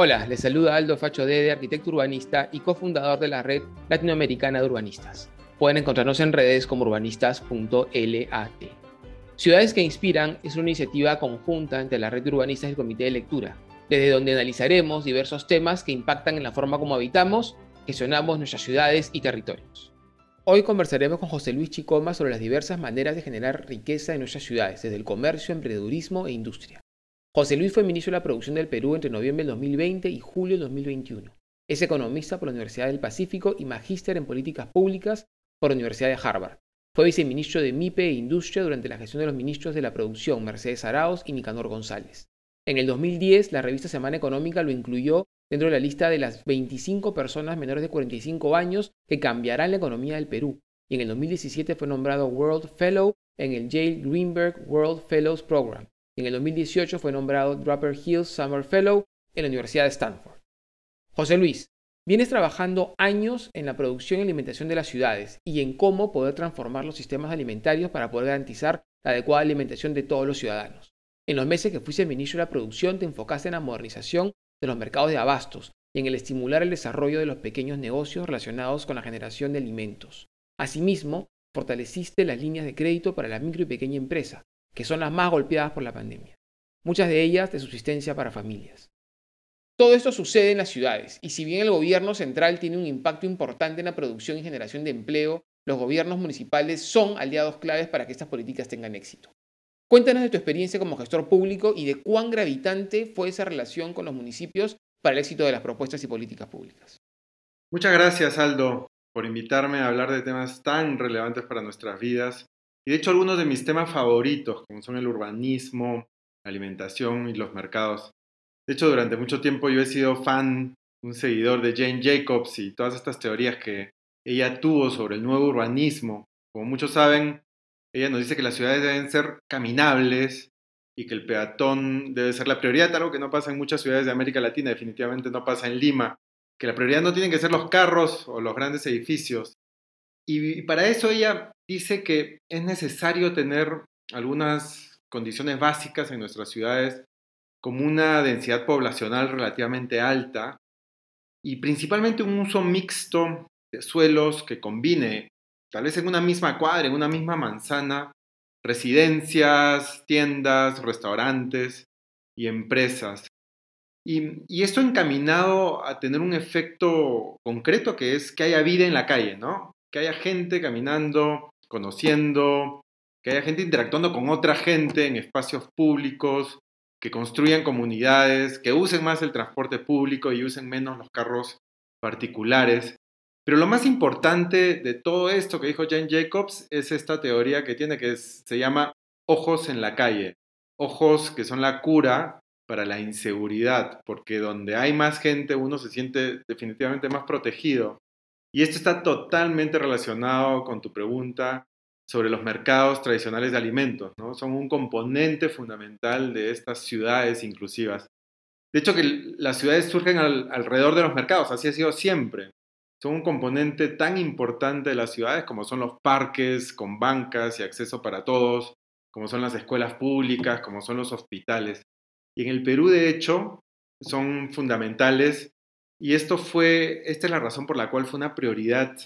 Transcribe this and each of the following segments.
Hola, les saluda Aldo Facho Dede, arquitecto urbanista y cofundador de la red latinoamericana de urbanistas. Pueden encontrarnos en redes como urbanistas.lat. Ciudades que Inspiran es una iniciativa conjunta entre la red de urbanistas y el Comité de Lectura, desde donde analizaremos diversos temas que impactan en la forma como habitamos, gestionamos nuestras ciudades y territorios. Hoy conversaremos con José Luis Chicoma sobre las diversas maneras de generar riqueza en nuestras ciudades, desde el comercio, emprendedurismo e industria. José Luis fue ministro de la Producción del Perú entre noviembre del 2020 y julio del 2021. Es economista por la Universidad del Pacífico y magíster en políticas públicas por la Universidad de Harvard. Fue viceministro de MIPE e Industria durante la gestión de los ministros de la Producción Mercedes Arauz y Nicanor González. En el 2010, la revista Semana Económica lo incluyó dentro de la lista de las 25 personas menores de 45 años que cambiarán la economía del Perú. Y en el 2017 fue nombrado World Fellow en el Yale Greenberg World Fellows Program. En el 2018 fue nombrado Draper Hills Summer Fellow en la Universidad de Stanford. José Luis, vienes trabajando años en la producción y alimentación de las ciudades y en cómo poder transformar los sistemas alimentarios para poder garantizar la adecuada alimentación de todos los ciudadanos. En los meses que fuiste ministro de la producción te enfocaste en la modernización de los mercados de abastos y en el estimular el desarrollo de los pequeños negocios relacionados con la generación de alimentos. Asimismo, fortaleciste las líneas de crédito para la micro y pequeña empresa, que son las más golpeadas por la pandemia, muchas de ellas de subsistencia para familias. Todo esto sucede en las ciudades, y si bien el gobierno central tiene un impacto importante en la producción y generación de empleo, los gobiernos municipales son aliados claves para que estas políticas tengan éxito. Cuéntanos de tu experiencia como gestor público y de cuán gravitante fue esa relación con los municipios para el éxito de las propuestas y políticas públicas. Muchas gracias, Aldo, por invitarme a hablar de temas tan relevantes para nuestras vidas y de hecho algunos de mis temas favoritos, como son el urbanismo, alimentación y los mercados. De hecho, durante mucho tiempo yo he sido fan, un seguidor de Jane Jacobs y todas estas teorías que ella tuvo sobre el nuevo urbanismo. Como muchos saben, ella nos dice que las ciudades deben ser caminables y que el peatón debe ser la prioridad, algo que no pasa en muchas ciudades de América Latina, definitivamente no pasa en Lima, que la prioridad no tienen que ser los carros o los grandes edificios. Y para eso ella dice que es necesario tener algunas condiciones básicas en nuestras ciudades, como una densidad poblacional relativamente alta y principalmente un uso mixto de suelos que combine, tal vez en una misma cuadra, en una misma manzana, residencias, tiendas, restaurantes y empresas. Y, y, esto encaminado a tener un efecto concreto que es que haya vida en la calle, ¿no? Que haya gente caminando, conociendo, que haya gente interactuando con otra gente en espacios públicos, que construyan comunidades, que usen más el transporte público y usen menos los carros particulares. Pero lo más importante de todo esto que dijo Jane Jacobs es esta teoría que tiene que se llama ojos en la calle. Ojos que son la cura para la inseguridad, porque donde hay más gente uno se siente definitivamente más protegido. Y esto está totalmente relacionado con tu pregunta sobre los mercados tradicionales de alimentos, ¿no? Son un componente fundamental de estas ciudades inclusivas. De hecho, que las ciudades surgen alrededor de los mercados, así ha sido siempre. Son un componente tan importante de las ciudades como son los parques con bancas y acceso para todos, como son las escuelas públicas, como son los hospitales. Y en el Perú, de hecho, son fundamentales y esto fue, esta es la razón por la cual fue una prioridad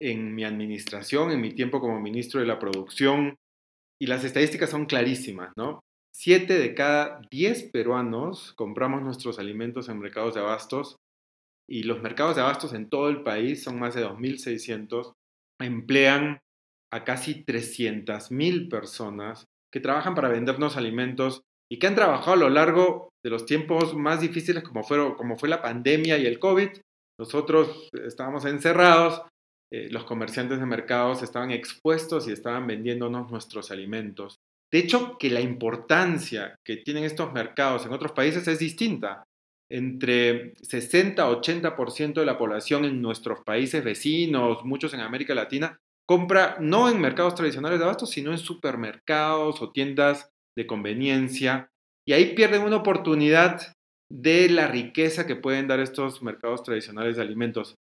en mi administración, en mi tiempo como ministro de la producción. Y las estadísticas son clarísimas, ¿no? Siete de cada diez peruanos compramos nuestros alimentos en mercados de abastos y los mercados de abastos en todo el país son más de 2.600, emplean a casi 300.000 personas que trabajan para vendernos alimentos y que han trabajado a lo largo de los tiempos más difíciles como, fueron, como fue la pandemia y el COVID. Nosotros estábamos encerrados, eh, los comerciantes de mercados estaban expuestos y estaban vendiéndonos nuestros alimentos. De hecho, que la importancia que tienen estos mercados en otros países es distinta. Entre 60 80% de la población en nuestros países vecinos, muchos en América Latina, compra no en mercados tradicionales de abastos, sino en supermercados o tiendas de conveniencia, y ahí pierden una oportunidad de la riqueza que pueden dar estos mercados tradicionales de alimentos.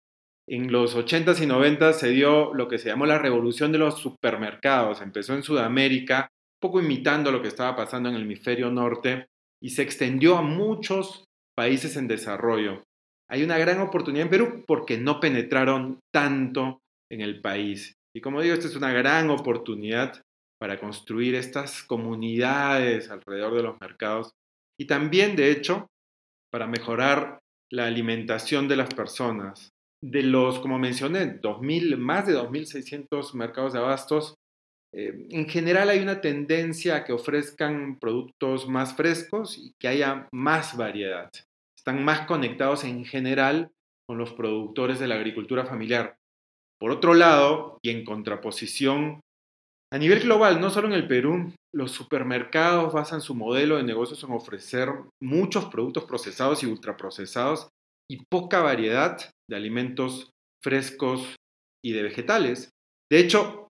En los 80s y 90s se dio lo que se llamó la revolución de los supermercados. Empezó en Sudamérica, poco imitando lo que estaba pasando en el hemisferio norte, y se extendió a muchos países en desarrollo. Hay una gran oportunidad en Perú porque no penetraron tanto en el país. Y como digo, esta es una gran oportunidad para construir estas comunidades alrededor de los mercados y también, de hecho, para mejorar la alimentación de las personas. De los, como mencioné, 2000, más de 2.600 mercados de abastos, eh, en general hay una tendencia a que ofrezcan productos más frescos y que haya más variedad. Están más conectados en general con los productores de la agricultura familiar. Por otro lado, y en contraposición, a nivel global, no solo en el Perú, los supermercados basan su modelo de negocios en ofrecer muchos productos procesados y ultraprocesados y poca variedad de alimentos frescos y de vegetales. De hecho,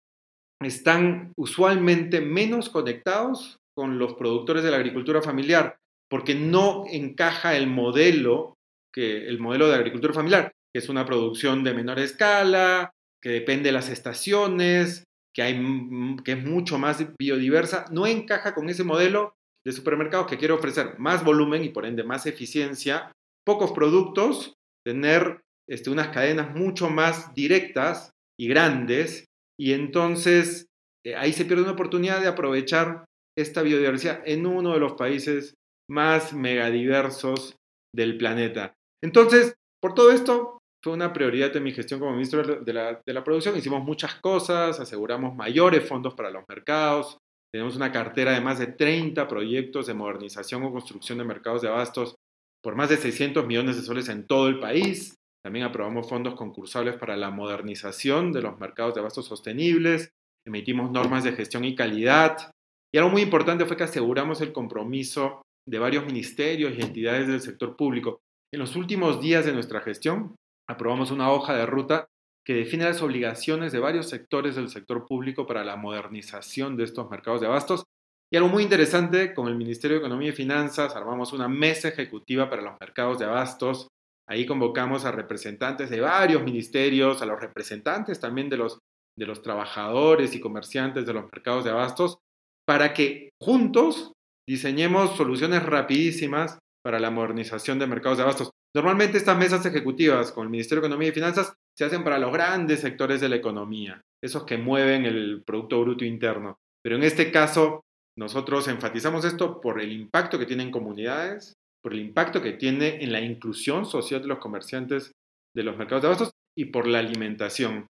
están usualmente menos conectados con los productores de la agricultura familiar porque no encaja el modelo que el modelo de agricultura familiar, que es una producción de menor escala, que depende de las estaciones, que, hay, que es mucho más biodiversa, no encaja con ese modelo de supermercados que quiere ofrecer más volumen y por ende más eficiencia, pocos productos, tener este, unas cadenas mucho más directas y grandes, y entonces eh, ahí se pierde una oportunidad de aprovechar esta biodiversidad en uno de los países más megadiversos del planeta. Entonces, por todo esto, fue una prioridad de mi gestión como ministro de la, de la, producción. Hicimos muchas cosas, aseguramos mayores fondos para los mercados, tenemos una cartera de más de 30 proyectos de modernización o construcción de mercados de abastos por más de 600 millones de soles en todo el país. También aprobamos fondos concursables para la modernización de los mercados de abastos sostenibles, emitimos normas de gestión y calidad. Y algo muy importante fue que aseguramos el compromiso de varios ministerios y entidades del sector público. En los últimos días de nuestra gestión, aprobamos una hoja de ruta que define las obligaciones de varios sectores del sector público para la modernización de estos mercados de abastos. Y algo muy interesante, con el Ministerio de Economía y Finanzas armamos una mesa ejecutiva para los mercados de abastos. Ahí convocamos a representantes de varios ministerios, a los representantes también de los, de los trabajadores y comerciantes de los mercados de abastos, para que juntos diseñemos soluciones rapidísimas para la modernización de mercados de abastos. Normalmente estas mesas ejecutivas con el Ministerio de Economía y Finanzas se hacen para los grandes sectores de la economía, esos que mueven el Producto Bruto Interno. Pero en este caso, nosotros enfatizamos esto por el impacto que tiene en comunidades, por el impacto que tiene en la inclusión social de los comerciantes de los mercados de abastos y por la alimentación.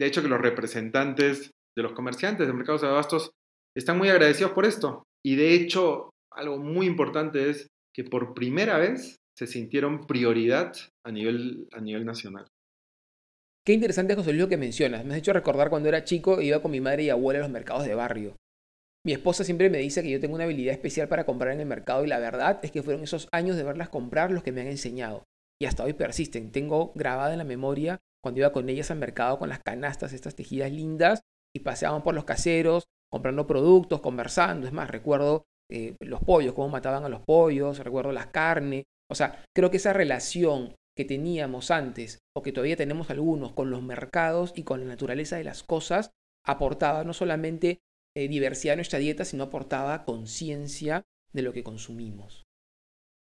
De hecho, que los representantes de los comerciantes de mercados de abastos están muy agradecidos por esto. Y de hecho, algo muy importante es que por primera vez se sintieron prioridad a nivel, a nivel nacional. Qué interesante, José Luis, lo que mencionas. Me has hecho recordar cuando era chico iba con mi madre y abuela a los mercados de barrio. Mi esposa siempre me dice que yo tengo una habilidad especial para comprar en el mercado y la verdad es que fueron esos años de verlas comprar los que me han enseñado. Y hasta hoy persisten. Tengo grabada en la memoria cuando iba con ellas al mercado con las canastas, estas tejidas lindas, y paseaban por los caseros, comprando productos, conversando. Es más, recuerdo eh, los pollos, cómo mataban a los pollos, recuerdo las carnes. O sea, creo que esa relación que teníamos antes, o que todavía tenemos algunos, con los mercados y con la naturaleza de las cosas, aportaba no solamente eh, diversidad a nuestra dieta, sino aportaba conciencia de lo que consumimos.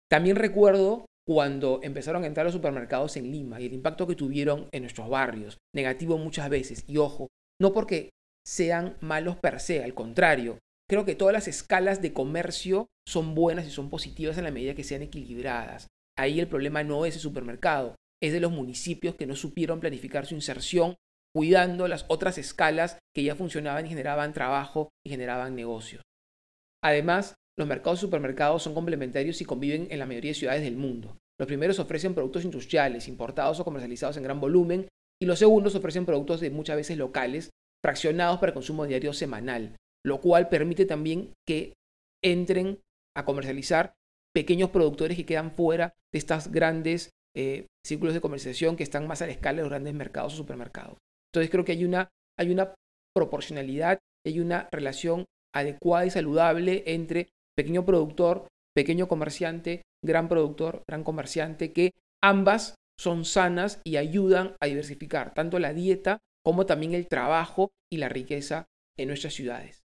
También recuerdo cuando empezaron a entrar los supermercados en Lima y el impacto que tuvieron en nuestros barrios, negativo muchas veces, y ojo, no porque sean malos per se, al contrario, creo que todas las escalas de comercio son buenas y son positivas en la medida que sean equilibradas. Ahí el problema no es el supermercado, es de los municipios que no supieron planificar su inserción cuidando las otras escalas que ya funcionaban y generaban trabajo y generaban negocios. Además, los mercados supermercados son complementarios y conviven en la mayoría de ciudades del mundo. Los primeros ofrecen productos industriales, importados o comercializados en gran volumen, y los segundos ofrecen productos de muchas veces locales, fraccionados para consumo diario semanal, lo cual permite también que entren a comercializar pequeños productores que quedan fuera de estos grandes eh, círculos de comercialización que están más a la escala de los grandes mercados o supermercados. Entonces creo que hay una, hay una proporcionalidad, hay una relación adecuada y saludable entre pequeño productor, pequeño comerciante, gran productor, gran comerciante, que ambas son sanas y ayudan a diversificar tanto la dieta como también el trabajo y la riqueza en nuestras ciudades.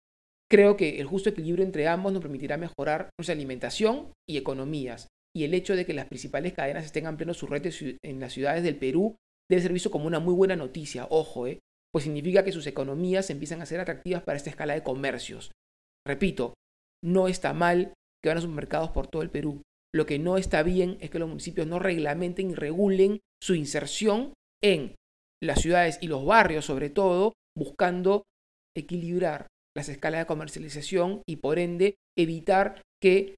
Creo que el justo equilibrio entre ambos nos permitirá mejorar nuestra alimentación y economías, y el hecho de que las principales cadenas estén ampliando sus redes en las ciudades del Perú debe ser visto como una muy buena noticia, ojo, ¿eh? pues significa que sus economías empiezan a ser atractivas para esta escala de comercios. Repito, no está mal que van a supermercados por todo el Perú. Lo que no está bien es que los municipios no reglamenten y regulen su inserción en las ciudades y los barrios, sobre todo, buscando equilibrar las escalas de comercialización y por ende evitar que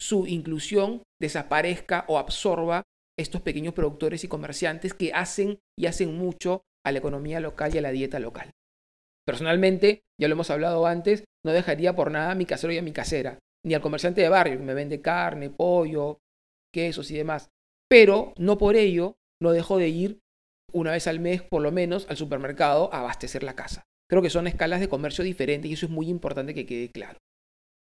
su inclusión desaparezca o absorba estos pequeños productores y comerciantes que hacen y hacen mucho a la economía local y a la dieta local. Personalmente, ya lo hemos hablado antes, no dejaría por nada a mi casero y a mi casera, ni al comerciante de barrio que me vende carne, pollo, quesos y demás. Pero no por ello no dejo de ir una vez al mes, por lo menos, al supermercado a abastecer la casa. Creo que son escalas de comercio diferentes y eso es muy importante que quede claro.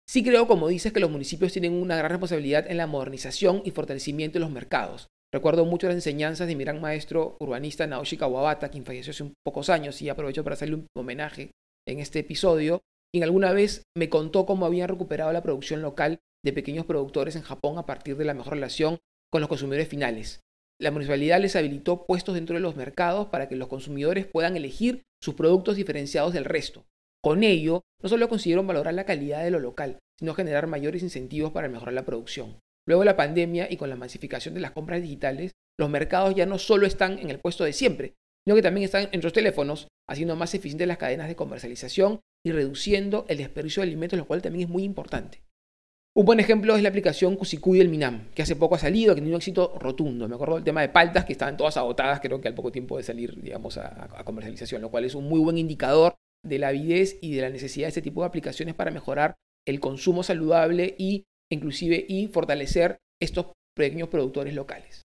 Sí creo, como dices, que los municipios tienen una gran responsabilidad en la modernización y fortalecimiento de los mercados. Recuerdo mucho las enseñanzas de mi gran maestro urbanista Naoshi Kawabata, quien falleció hace pocos años y aprovecho para hacerle un homenaje en este episodio. Y alguna vez me contó cómo habían recuperado la producción local de pequeños productores en Japón a partir de la mejor relación con los consumidores finales. La municipalidad les habilitó puestos dentro de los mercados para que los consumidores puedan elegir sus productos diferenciados del resto. Con ello, no solo consiguieron valorar la calidad de lo local, sino generar mayores incentivos para mejorar la producción. Luego de la pandemia y con la masificación de las compras digitales, los mercados ya no solo están en el puesto de siempre, sino que también están en los teléfonos, haciendo más eficientes las cadenas de comercialización y reduciendo el desperdicio de alimentos, lo cual también es muy importante. Un buen ejemplo es la aplicación Cusicuy del Minam, que hace poco ha salido, que tiene un éxito rotundo. Me acuerdo del tema de paltas, que estaban todas agotadas, creo que al poco tiempo de salir, digamos, a, comercialización, lo cual es un muy buen indicador de la avidez y de la necesidad de este tipo de aplicaciones para mejorar el consumo saludable y inclusive y fortalecer estos pequeños productores locales.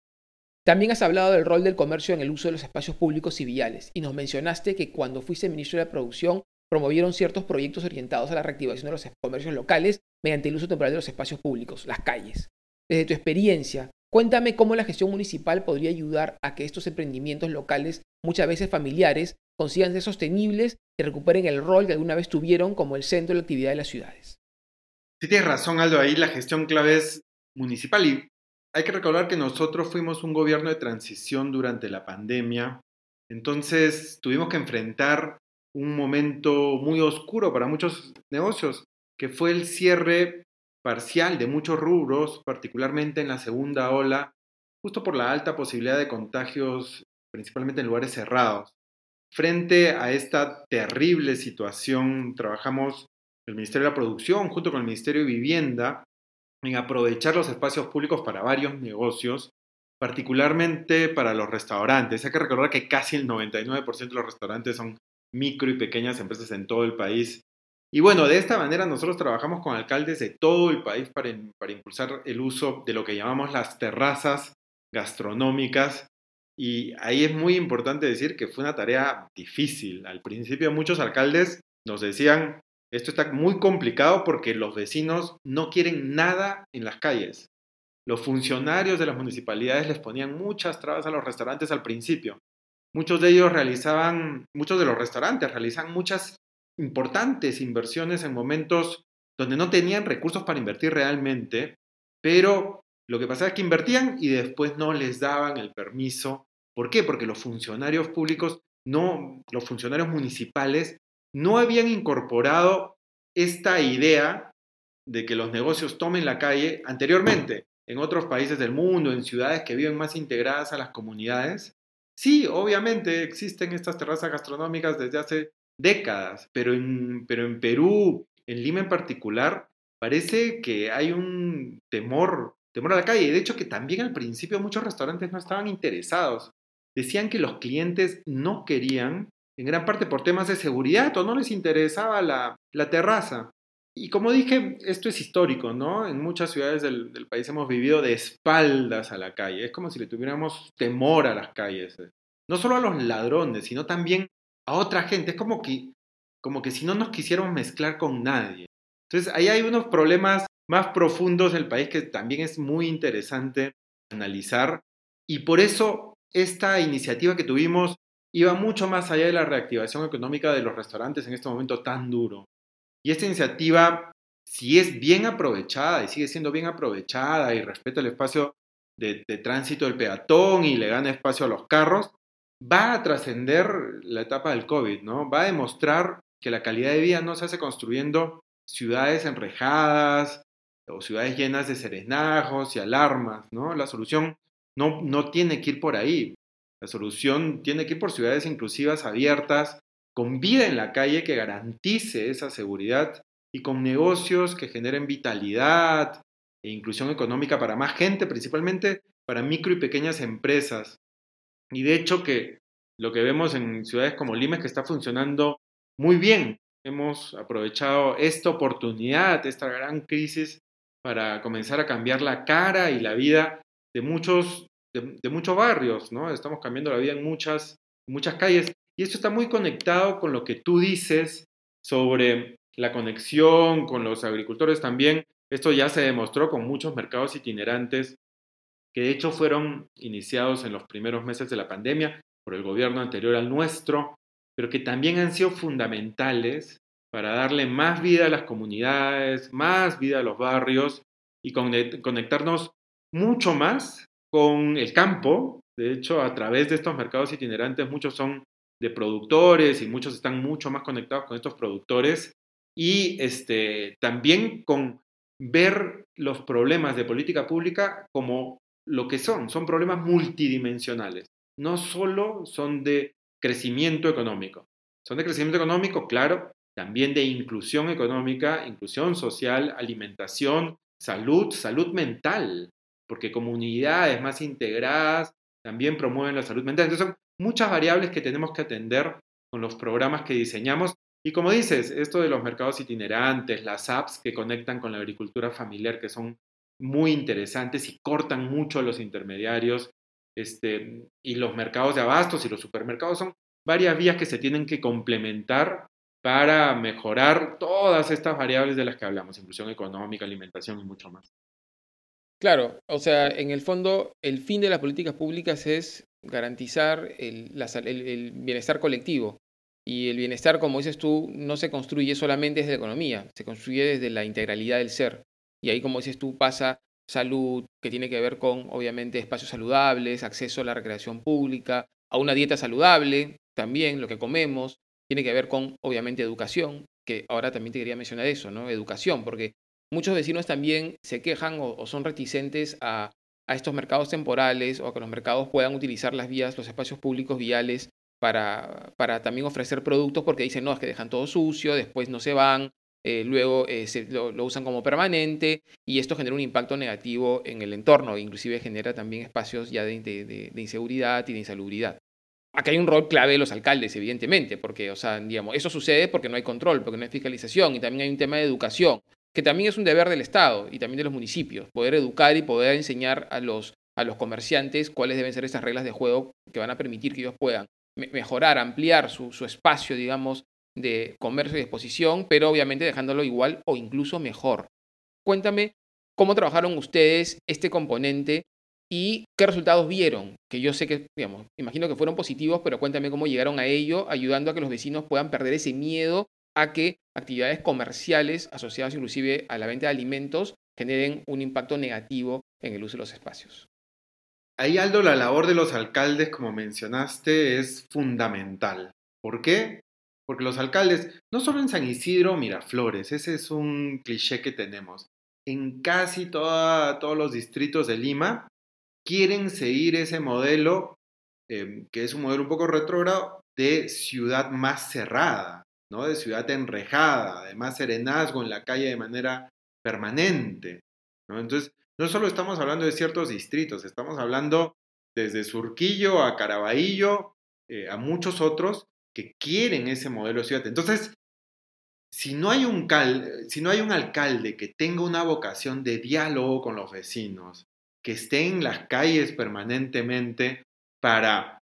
También has hablado del rol del comercio en el uso de los espacios públicos y viales y nos mencionaste que cuando fuiste ministro de la Producción promovieron ciertos proyectos orientados a la reactivación de los comercios locales mediante el uso temporal de los espacios públicos, las calles. Desde tu experiencia, cuéntame cómo la gestión municipal podría ayudar a que estos emprendimientos locales, muchas veces familiares, consigan ser sostenibles y recuperen el rol que alguna vez tuvieron como el centro de la actividad de las ciudades. Sí tienes razón, Aldo, ahí la gestión clave es municipal y hay que recordar que nosotros fuimos un gobierno de transición durante la pandemia, entonces tuvimos que enfrentar un momento muy oscuro para muchos negocios, que fue el cierre parcial de muchos rubros, particularmente en la segunda ola, justo por la alta posibilidad de contagios, principalmente en lugares cerrados. Frente a esta terrible situación, trabajamos el Ministerio de la Producción junto con el Ministerio de Vivienda en aprovechar los espacios públicos para varios negocios, particularmente para los restaurantes. Hay que recordar que casi el 99% de los restaurantes son micro y pequeñas empresas en todo el país. Y bueno, de esta manera nosotros trabajamos con alcaldes de todo el país para, para impulsar el uso de lo que llamamos las terrazas gastronómicas. Y ahí es muy importante decir que fue una tarea difícil. Al principio muchos alcaldes nos decían, esto está muy complicado porque los vecinos no quieren nada en las calles. Los funcionarios de las municipalidades les ponían muchas trabas a los restaurantes al principio. Muchos de ellos realizaban, muchos de los restaurantes realizan muchas importantes inversiones en momentos donde no tenían recursos para invertir realmente, pero lo que pasaba es que invertían y después no les daban el permiso. ¿Por qué? Porque los funcionarios públicos, no, los funcionarios municipales no habían incorporado esta idea de que los negocios tomen la calle anteriormente. En otros países del mundo, en ciudades que viven más integradas a las comunidades, sí, obviamente existen estas terrazas gastronómicas desde hace décadas, pero en, pero en Perú, en Lima en particular, parece que hay un temor, temor a la calle. De hecho, que también al principio muchos restaurantes no estaban interesados. Decían que los clientes no querían en gran parte por temas de seguridad o no les interesaba la, terraza. Y como dije, esto es histórico, ¿no? En muchas ciudades del, país hemos vivido de espaldas a la calle. Es como si le tuviéramos temor a las calles. No solo a los ladrones, sino también a otra gente. Es como que, como que si no nos quisiéramos mezclar con nadie. Entonces, ahí hay unos problemas más profundos del país que también es muy interesante analizar. Y por eso esta iniciativa que tuvimos iba mucho más allá de la reactivación económica de los restaurantes en este momento tan duro. Y esta iniciativa si es bien aprovechada y sigue siendo bien aprovechada y respeta el espacio de, tránsito del peatón y le gana espacio a los carros, va a trascender la etapa del COVID, ¿no? Va a demostrar que la calidad de vida no se hace construyendo ciudades enrejadas o ciudades llenas de serenajos y alarmas, ¿no? La solución no, no tiene que ir por ahí. La solución tiene que ir por ciudades inclusivas, abiertas, con vida en la calle que garantice esa seguridad y con negocios que generen vitalidad e inclusión económica para más gente, principalmente para micro y pequeñas empresas. Y de hecho que lo que vemos en ciudades como Lima es que está funcionando muy bien. Hemos aprovechado esta oportunidad, esta gran crisis, para comenzar a cambiar la cara y la vida de muchos, de, muchos barrios, ¿no? Estamos cambiando la vida en muchas, muchas calles. Y esto está muy conectado con lo que tú dices sobre la conexión con los agricultores también. Esto ya se demostró con muchos mercados itinerantes que de hecho fueron iniciados en los primeros meses de la pandemia por el gobierno anterior al nuestro, pero que también han sido fundamentales para darle más vida a las comunidades, más vida a los barrios y conectarnos mucho más con el campo. De hecho, a través de estos mercados itinerantes, muchos son de productores y muchos están mucho más conectados con estos productores. Y este, también con ver los problemas de política pública como lo que son, son problemas multidimensionales, no solo son de crecimiento económico, son de crecimiento económico, claro, también de inclusión económica, inclusión social, alimentación, salud, salud mental, porque comunidades más integradas también promueven la salud mental. Entonces son muchas variables que tenemos que atender con los programas que diseñamos y como dices, esto de los mercados itinerantes, las apps que conectan con la agricultura familiar, que son muy interesantes y cortan mucho a los intermediarios, este, y los mercados de abastos y los supermercados son varias vías que se tienen que complementar para mejorar todas estas variables de las que hablamos, inclusión económica, alimentación y mucho más. Claro, o sea, en el fondo, el fin de las políticas públicas es garantizar el bienestar colectivo. Y el bienestar, como dices tú, no se construye solamente desde la economía, se construye desde la integralidad del ser. Y ahí, como dices tú, pasa salud, que tiene que ver con, obviamente, espacios saludables, acceso a la recreación pública, a una dieta saludable, también lo que comemos, tiene que ver con, obviamente, educación, que ahora también te quería mencionar eso, ¿no? Educación, porque muchos vecinos también se quejan o, son reticentes a, a, estos mercados temporales o a que los mercados puedan utilizar las vías, los espacios públicos viales para, para también ofrecer productos porque dicen, no, es que dejan todo sucio, después no se van, eh, luego eh, lo, usan como permanente y esto genera un impacto negativo en el entorno, inclusive genera también espacios ya de, de, inseguridad y de insalubridad. Acá hay un rol clave de los alcaldes, evidentemente, porque, o sea, digamos, eso sucede porque no hay control, porque no hay fiscalización y también hay un tema de educación, que también es un deber del Estado y también de los municipios, poder educar y poder enseñar a los, a los comerciantes cuáles deben ser esas reglas de juego que van a permitir que ellos puedan mejorar, ampliar su, espacio, digamos, de comercio y exposición, pero obviamente dejándolo igual o incluso mejor. Cuéntame cómo trabajaron ustedes este componente y qué resultados vieron, que yo sé que, digamos, imagino que fueron positivos, pero cuéntame cómo llegaron a ello, ayudando a que los vecinos puedan perder ese miedo a que actividades comerciales asociadas inclusive a la venta de alimentos generen un impacto negativo en el uso de los espacios. Ahí, Aldo, la labor de los alcaldes, como mencionaste, es fundamental. ¿Por qué? Porque los alcaldes, no solo en San Isidro, Miraflores, ese es un cliché que tenemos. En casi todos los distritos de Lima quieren seguir ese modelo, em, que es un modelo un poco retrógrado, de ciudad más cerrada, ¿no? de ciudad enrejada, de más serenazgo en la calle de manera permanente. ¿no? Entonces, no solo estamos hablando de ciertos distritos, estamos hablando desde Surquillo a Caraballo, eh, a muchos otros que quieren ese modelo de ciudad. Entonces, si no, hay un si no hay un alcalde que tenga una vocación de diálogo con los vecinos, que esté en las calles permanentemente para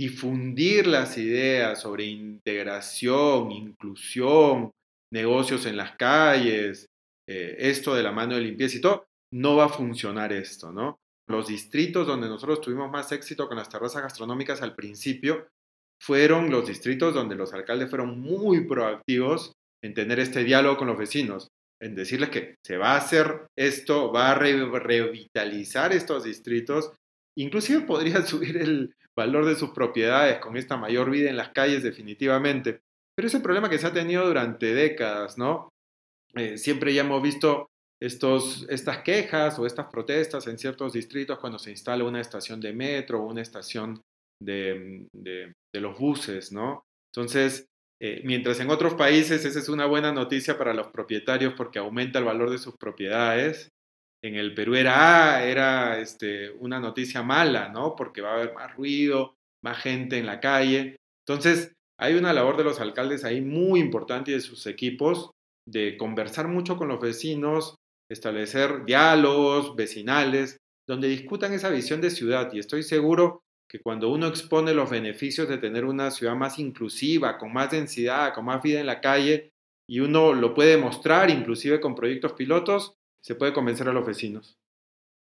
difundir las ideas sobre integración, inclusión, negocios en las calles, eh, esto de la mano de limpieza y todo, no va a funcionar esto, ¿no? Los distritos donde nosotros tuvimos más éxito con las terrazas gastronómicas al principio fueron los distritos donde los alcaldes fueron muy proactivos en tener este diálogo con los vecinos. en decirles que se va a hacer esto, va a revitalizar estos distritos, inclusive podría subir el valor de sus propiedades con esta mayor vida en las calles definitivamente. Pero es el problema que se ha tenido durante décadas, ¿no? Eh, siempre ya hemos visto estos, estas quejas o estas protestas en ciertos distritos cuando se instala una estación de metro o una estación de, de, los buses, ¿no? Entonces, eh, mientras en otros países esa es una buena noticia para los propietarios porque aumenta el valor de sus propiedades, en el Perú era, ah, era este, una noticia mala, ¿no? Porque va a haber más ruido, más gente en la calle. Entonces, hay una labor de los alcaldes ahí muy importante y de sus equipos de conversar mucho con los vecinos, establecer diálogos vecinales donde discutan esa visión de ciudad y estoy seguro que cuando uno expone los beneficios de tener una ciudad más inclusiva, con más densidad, con más vida en la calle, y uno lo puede mostrar inclusive con proyectos pilotos, se puede convencer a los vecinos.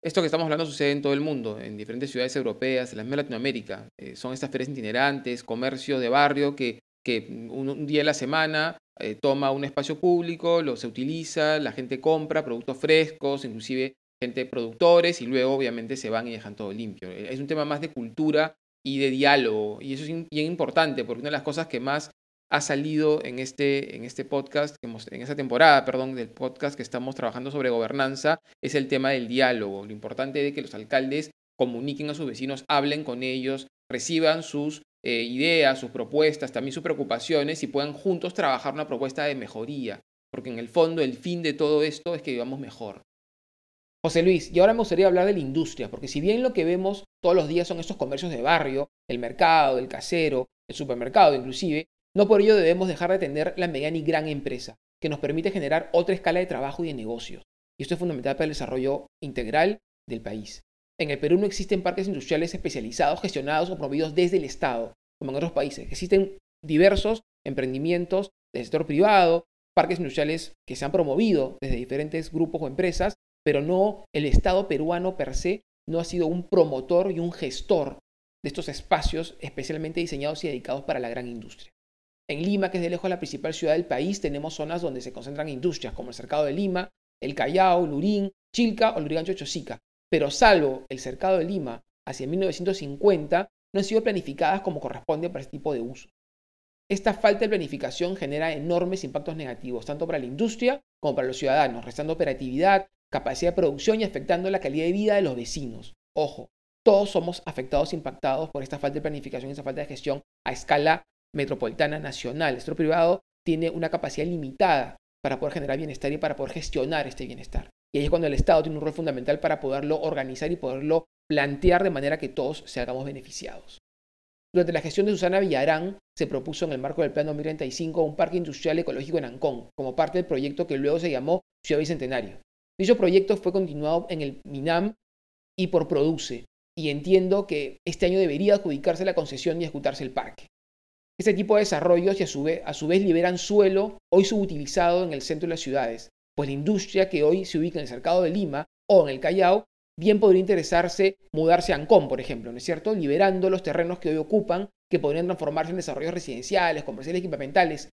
Esto que estamos hablando sucede en todo el mundo, en diferentes ciudades europeas, en la misma Latinoamérica. Eh, son estas ferias itinerantes, comercio de barrio que, que un, día de la semana eh, toma un espacio público, lo se utiliza, la gente compra productos frescos, inclusive gente productores y luego obviamente se van y dejan todo limpio. Es un tema más de cultura y de diálogo y eso es bien importante porque una de las cosas que más ha salido en este, en este podcast, en esta temporada, perdón, del podcast que estamos trabajando sobre gobernanza, es el tema del diálogo. Lo importante es que los alcaldes comuniquen a sus vecinos, hablen con ellos, reciban sus eh, ideas, sus propuestas, también sus preocupaciones y puedan juntos trabajar una propuesta de mejoría. Porque en el fondo el fin de todo esto es que vivamos mejor. José Luis, y ahora me gustaría hablar de la industria, porque si bien lo que vemos todos los días son estos comercios de barrio, el mercado, el casero, el supermercado inclusive, no por ello debemos dejar de tener la mediana y gran empresa, que nos permite generar otra escala de trabajo y de negocios. Y esto es fundamental para el desarrollo integral del país. En el Perú no existen parques industriales especializados, gestionados o promovidos desde el Estado, como en otros países. Existen diversos emprendimientos del sector privado, parques industriales que se han promovido desde diferentes grupos o empresas pero no el Estado peruano per se no ha sido un promotor y un gestor de estos espacios especialmente diseñados y dedicados para la gran industria. En Lima, que es de lejos la principal ciudad del país, tenemos zonas donde se concentran industrias como el Cercado de Lima, el Callao, Lurín, Chilca o Lurigancho Chosica. Pero salvo el Cercado de Lima hacia 1950, no han sido planificadas como corresponde para este tipo de uso. Esta falta de planificación genera enormes impactos negativos, tanto para la industria como para los ciudadanos, restando operatividad, capacidad de producción y afectando la calidad de vida de los vecinos. Ojo, todos somos afectados impactados por esta falta de planificación y esta falta de gestión a escala metropolitana nacional. El sector privado tiene una capacidad limitada para poder generar bienestar y para poder gestionar este bienestar. Y ahí es cuando el Estado tiene un rol fundamental para poderlo organizar y poderlo plantear de manera que todos seamos beneficiados. Durante la gestión de Susana Villarán, se propuso en el marco del Plan 2035 un parque industrial ecológico en Ancón, como parte del proyecto que luego se llamó Ciudad Bicentenario. Dicho proyecto fue continuado en el MINAM y por Produce, y entiendo que este año debería adjudicarse la concesión y ejecutarse el parque. Este tipo de desarrollos y a su, vez, liberan suelo hoy subutilizado en el centro de las ciudades, pues la industria que hoy se ubica en el cercado de Lima o en el Callao bien podría interesarse mudarse a Ancón, por ejemplo, ¿no es cierto? Liberando los terrenos que hoy ocupan, que podrían transformarse en desarrollos residenciales, comerciales y equipamentales,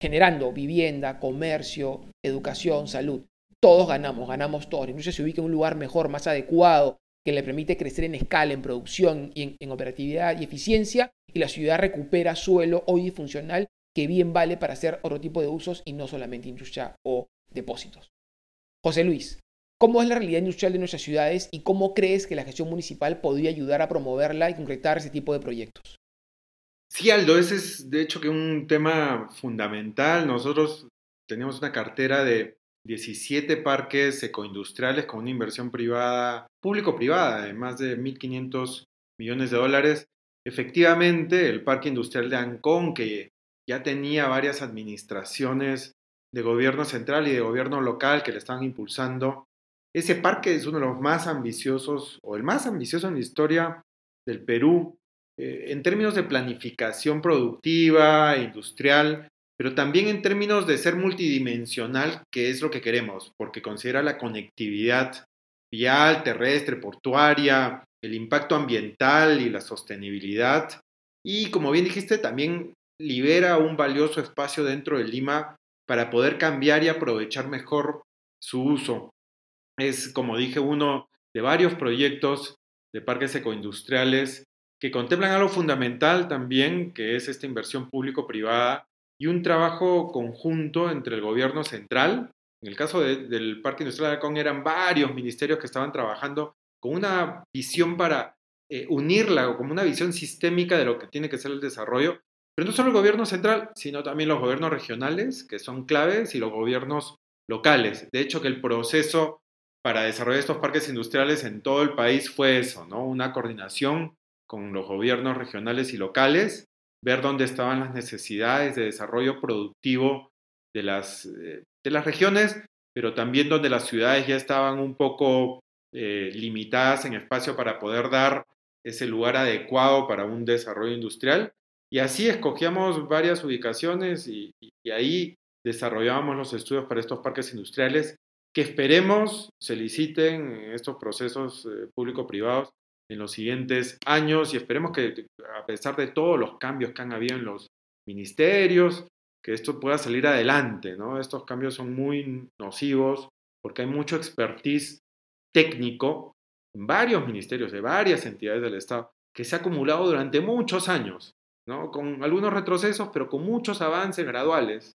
generando vivienda, comercio, educación, salud todos ganamos, ganamos todos. La industria se ubica en un lugar mejor, más adecuado, que le permite crecer en escala, en producción y en, operatividad y eficiencia, y la ciudad recupera suelo hoy funcional que bien vale para hacer otro tipo de usos y no solamente industria o depósitos. José Luis, ¿cómo es la realidad industrial de nuestras ciudades y cómo crees que la gestión municipal podría ayudar a promoverla y concretar ese tipo de proyectos? Sí, Aldo, ese es de hecho que un tema fundamental. Nosotros tenemos una cartera de 17 parques ecoindustriales con una inversión privada, público-privada, de más de 1.500 millones de dólares. Efectivamente, el parque industrial de Ancón, que ya tenía varias administraciones de gobierno central y de gobierno local que le estaban impulsando, ese parque es uno de los más ambiciosos, o el más ambicioso en la historia del Perú, eh, en términos de planificación productiva, industrial, pero también en términos de ser multidimensional, que es lo que queremos, porque considera la conectividad vial, terrestre, portuaria, el impacto ambiental y la sostenibilidad. Y como bien dijiste, también libera un valioso espacio dentro de Lima para poder cambiar y aprovechar mejor su uso. Es, como dije, uno de varios proyectos de parques ecoindustriales que contemplan algo fundamental también, que es esta inversión público-privada y un trabajo conjunto entre el gobierno central. En el caso del Parque Industrial de Alcón eran varios ministerios que estaban trabajando con una visión para eh, unirla o como una visión sistémica de lo que tiene que ser el desarrollo, pero no solo el gobierno central, sino también los gobiernos regionales, que son claves, y los gobiernos locales. De hecho, que el proceso para desarrollar estos parques industriales en todo el país fue eso, ¿no? Una coordinación con los gobiernos regionales y locales, ver dónde estaban las necesidades de desarrollo productivo de las, eh, de las regiones, pero también donde las ciudades ya estaban un poco eh, limitadas en espacio para poder dar ese lugar adecuado para un desarrollo industrial. Y así escogíamos varias ubicaciones y, ahí desarrollábamos los estudios para estos parques industriales que esperemos se liciten estos procesos eh, público-privados en los siguientes años y esperemos que a pesar de todos los cambios que han habido en los ministerios, que esto pueda salir adelante, ¿no? Estos cambios son muy nocivos porque hay mucho expertise técnico en varios ministerios de varias entidades del Estado que se ha acumulado durante muchos años, ¿no? con algunos retrocesos, pero con muchos avances graduales.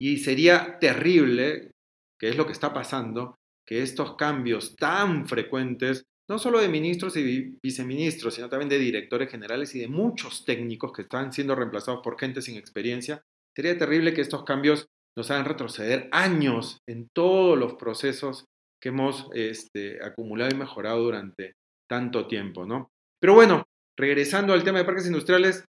Y sería terrible, que es lo que está pasando, que estos cambios tan frecuentes, no solo de ministros y viceministros, sino también de directores generales y de muchos técnicos que están siendo reemplazados por gente sin experiencia, sería terrible que estos cambios nos hagan retroceder años en todos los procesos que hemos este, acumulado y mejorado durante tanto tiempo, ¿no? Pero bueno, regresando al tema de parques industriales,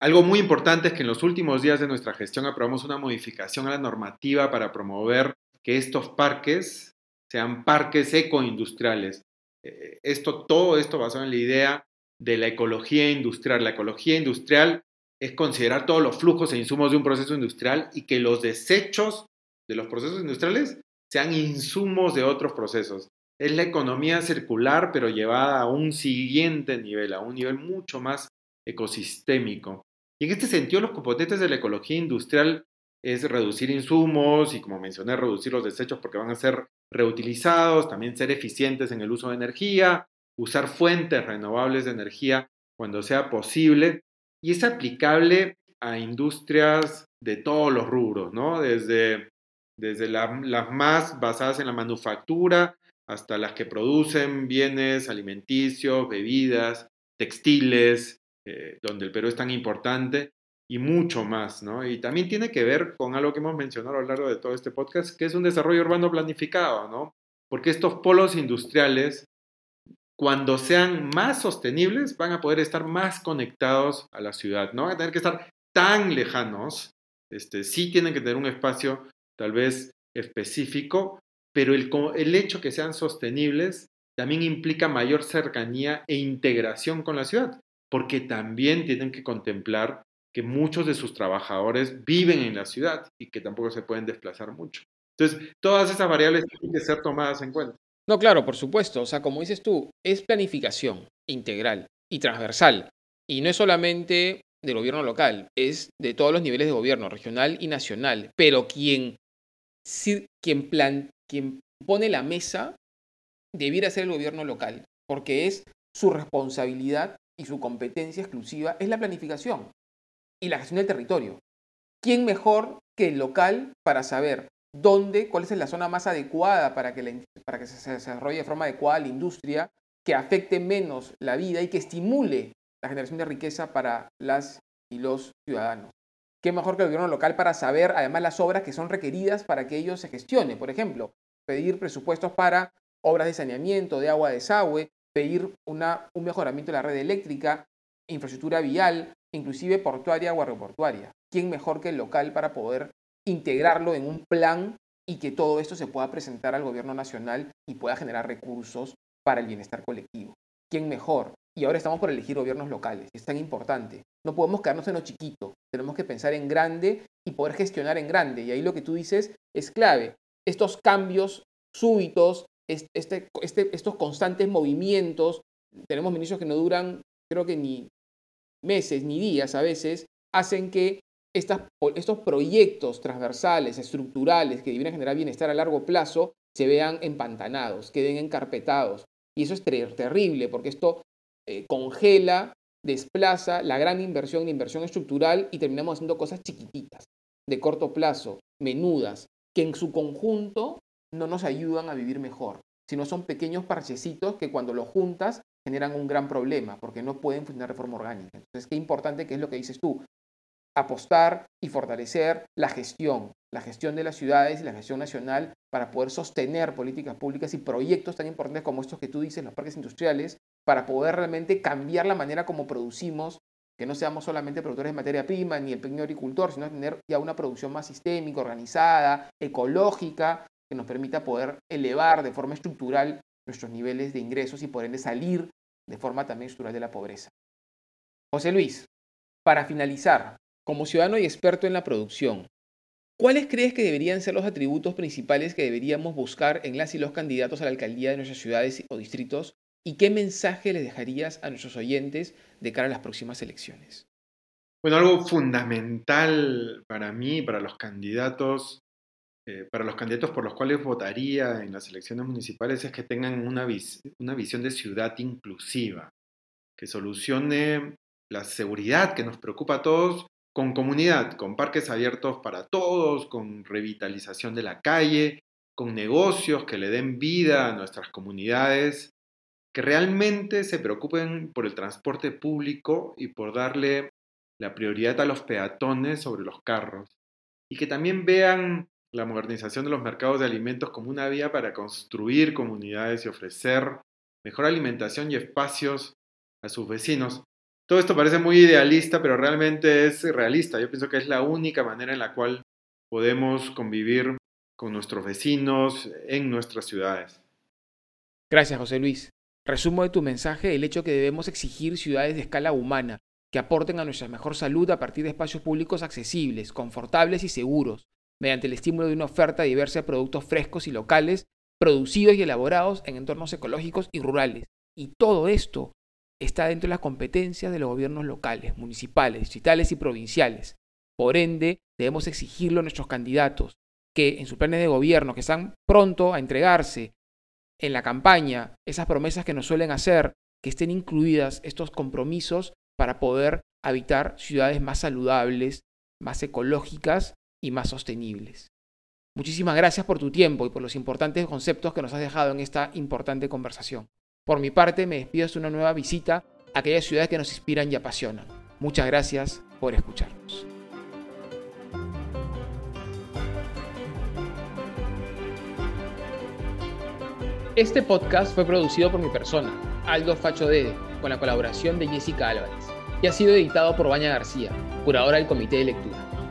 algo muy importante es que en los últimos días de nuestra gestión aprobamos una modificación a la normativa para promover que estos parques sean parques ecoindustriales. Eh, esto, todo esto basado en la idea de la ecología industrial. La ecología industrial es considerar todos los flujos e insumos de un proceso industrial y que los desechos de los procesos industriales sean insumos de otros procesos. Es la economía circular, pero llevada a un siguiente nivel, a un nivel mucho más ecosistémico. Y en este sentido, los componentes de la ecología industrial es reducir insumos y, como mencioné, reducir los desechos porque van a ser reutilizados, también ser eficientes en el uso de energía, usar fuentes renovables de energía cuando sea posible. Y es aplicable a industrias de todos los rubros, ¿no? Desde desde las más basadas en la manufactura hasta las que producen bienes alimenticios, bebidas, textiles, eh, donde el Perú es tan importante, y mucho más, ¿no? Y también tiene que ver con algo que hemos mencionado a lo largo de todo este podcast, que es un desarrollo urbano planificado, ¿no? Porque estos polos industriales, cuando sean más sostenibles, van a poder estar más conectados a la ciudad, no van a tener que estar tan lejanos, este, sí tienen que tener un espacio tal vez específico, pero el, el hecho que sean sostenibles también implica mayor cercanía e integración con la ciudad, porque también tienen que contemplar que muchos de sus trabajadores viven en la ciudad y que tampoco se pueden desplazar mucho. Entonces, todas esas variables tienen que ser tomadas en cuenta. No, claro, por supuesto. O sea, como dices tú, es planificación integral y transversal. Y no es solamente del gobierno local, es de todos los niveles de gobierno, regional y nacional. Pero quien pone la mesa debiera ser el gobierno local, porque es su responsabilidad y su competencia exclusiva es la planificación y la gestión del territorio. ¿Quién mejor que el local para saber dónde, cuál es la zona más adecuada para que, para que se desarrolle de forma adecuada la industria, que afecte menos la vida y que estimule la generación de riqueza para las y los ciudadanos? qué mejor que el gobierno local para saber además las obras que son requeridas para que ellos se gestione. Por ejemplo, pedir presupuestos para obras de saneamiento, de agua, desagüe, pedir un mejoramiento de la red eléctrica, infraestructura vial, inclusive portuaria o aeroportuaria. ¿Quién mejor que el local para poder integrarlo en un plan y que todo esto se pueda presentar al gobierno nacional y pueda generar recursos para el bienestar colectivo? ¿Quién mejor? Y ahora estamos por elegir gobiernos locales. Es tan importante. No podemos quedarnos en lo chiquito. Tenemos que pensar en grande y poder gestionar en grande. Y ahí lo que tú dices es clave. Estos cambios súbitos, este, este, estos constantes movimientos, tenemos ministros que no duran, creo que ni meses ni días a veces, hacen que estos proyectos transversales, estructurales, que deberían generar bienestar a largo plazo, se vean empantanados, queden encarpetados. Y eso es terrible, porque esto eh, congela, desplaza la gran inversión, la inversión estructural, y terminamos haciendo cosas chiquititas, de corto plazo, menudas, que en su conjunto no nos ayudan a vivir mejor, sino son pequeños parchecitos que cuando los juntas generan un gran problema, porque no pueden funcionar de forma orgánica. Entonces, qué importante que es lo que dices tú, apostar y fortalecer la gestión, la gestión de las ciudades y la gestión nacional para poder sostener políticas públicas y proyectos tan importantes como estos que tú dices, los parques industriales, para poder realmente cambiar la manera como producimos, que no seamos solamente productores de materia prima ni el pequeño agricultor, sino tener ya una producción más sistémica, organizada, ecológica, que nos permita poder elevar de forma estructural nuestros niveles de ingresos y ende salir de forma también estructural de la pobreza. José Luis, para finalizar, como ciudadano y experto en la producción, ¿cuáles crees que deberían ser los atributos principales que deberíamos buscar en las y los candidatos a la alcaldía de nuestras ciudades o distritos? ¿Y qué mensaje le dejarías a nuestros oyentes de cara a las próximas elecciones? Bueno, algo fundamental para mí, para los candidatos, eh, para los candidatos por los cuales votaría en las elecciones municipales es que tengan una, una visión de ciudad inclusiva, que solucione la seguridad que nos preocupa a todos con comunidad, con parques abiertos para todos, con revitalización de la calle, con negocios que le den vida a nuestras comunidades, que realmente se preocupen por el transporte público y por darle la prioridad a los peatones sobre los carros, y que también vean la modernización de los mercados de alimentos como una vía para construir comunidades y ofrecer mejor alimentación y espacios a sus vecinos. Todo esto parece muy idealista, pero realmente es realista. Yo pienso que es la única manera en la cual podemos convivir con nuestros vecinos en nuestras ciudades. Gracias, José Luis. Resumo de tu mensaje el hecho que debemos exigir ciudades de escala humana, que aporten a nuestra mejor salud a partir de espacios públicos accesibles, confortables y seguros, mediante el estímulo de una oferta diversa de productos frescos y locales, producidos y elaborados en entornos ecológicos y rurales. Y todo esto está dentro de las competencias de los gobiernos locales, municipales, distritales y provinciales. Por ende, debemos exigirlo a nuestros candidatos que en sus planes de gobierno, que están pronto a entregarse en la campaña, esas promesas que nos suelen hacer, que estén incluidas estos compromisos para poder habitar ciudades más saludables, más ecológicas y más sostenibles. Muchísimas gracias por tu tiempo y por los importantes conceptos que nos has dejado en esta importante conversación. Por mi parte, me despido de una nueva visita a aquellas ciudades que nos inspiran y apasionan. Muchas gracias por escucharnos. Este podcast fue producido por mi persona, Aldo Facho Dede, con la colaboración de Jessica Álvarez, y ha sido editado por Baña García, curadora del Comité de Lectura.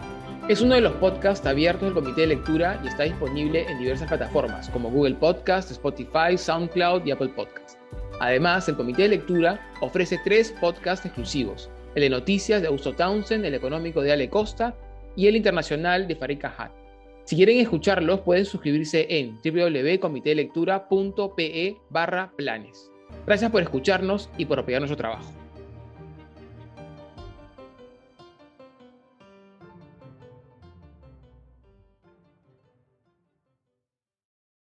Es uno de los podcasts abiertos del Comité de Lectura y está disponible en diversas plataformas como Google Podcast, Spotify, SoundCloud y Apple Podcast. Además, el Comité de Lectura ofrece tres podcasts exclusivos, el de noticias de Augusto Townsend, el económico de Ale Costa y el internacional de Farid Hat. Si quieren escucharlos, pueden suscribirse en www.comitedelectura.pe barra planes. Gracias por escucharnos y por apoyar nuestro trabajo.